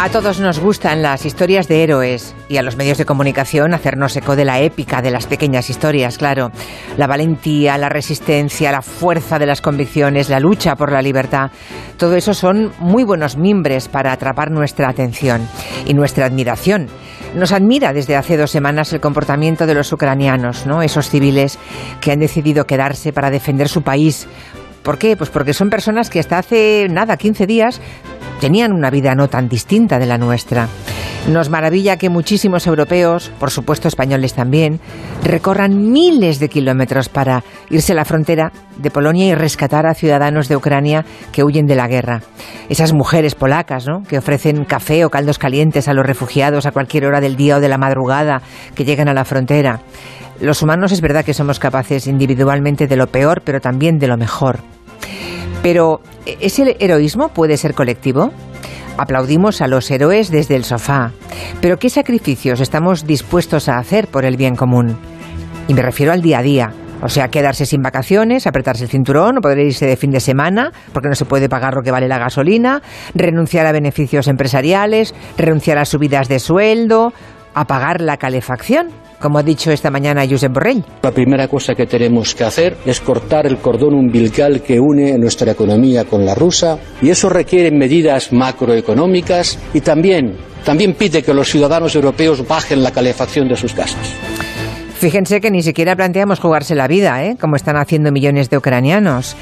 A todos nos gustan las historias de héroes y a los medios de comunicación hacernos eco de la épica de las pequeñas historias, claro. La valentía, la resistencia, la fuerza de las convicciones, la lucha por la libertad. Todo eso son muy buenos mimbres para atrapar nuestra atención y nuestra admiración. Nos admira desde hace dos semanas el comportamiento de los ucranianos, ¿no? Esos civiles que han decidido quedarse para defender su país. ¿Por qué? Pues porque son personas que hasta hace nada, 15 días, tenían una vida no tan distinta de la nuestra. Nos maravilla que muchísimos europeos, por supuesto españoles también, recorran miles de kilómetros para irse a la frontera de Polonia y rescatar a ciudadanos de Ucrania que huyen de la guerra. Esas mujeres polacas, ¿no? que ofrecen café o caldos calientes a los refugiados a cualquier hora del día o de la madrugada que llegan a la frontera. Los humanos es verdad que somos capaces individualmente de lo peor, pero también de lo mejor. Pero, ¿ese heroísmo puede ser colectivo? Aplaudimos a los héroes desde el sofá. Pero ¿qué sacrificios estamos dispuestos a hacer por el bien común? Y me refiero al día a día. O sea, quedarse sin vacaciones, apretarse el cinturón, o poder irse de fin de semana, porque no se puede pagar lo que vale la gasolina, renunciar a beneficios empresariales, renunciar a subidas de sueldo, a pagar la calefacción como ha dicho esta mañana Josep Borrell. La primera cosa que tenemos que hacer es cortar el cordón umbilical que une nuestra economía con la rusa y eso requiere medidas macroeconómicas y también, también pide que los ciudadanos europeos bajen la calefacción de sus casas. Fíjense que ni siquiera planteamos jugarse la vida, ¿eh? como están haciendo millones de ucranianos.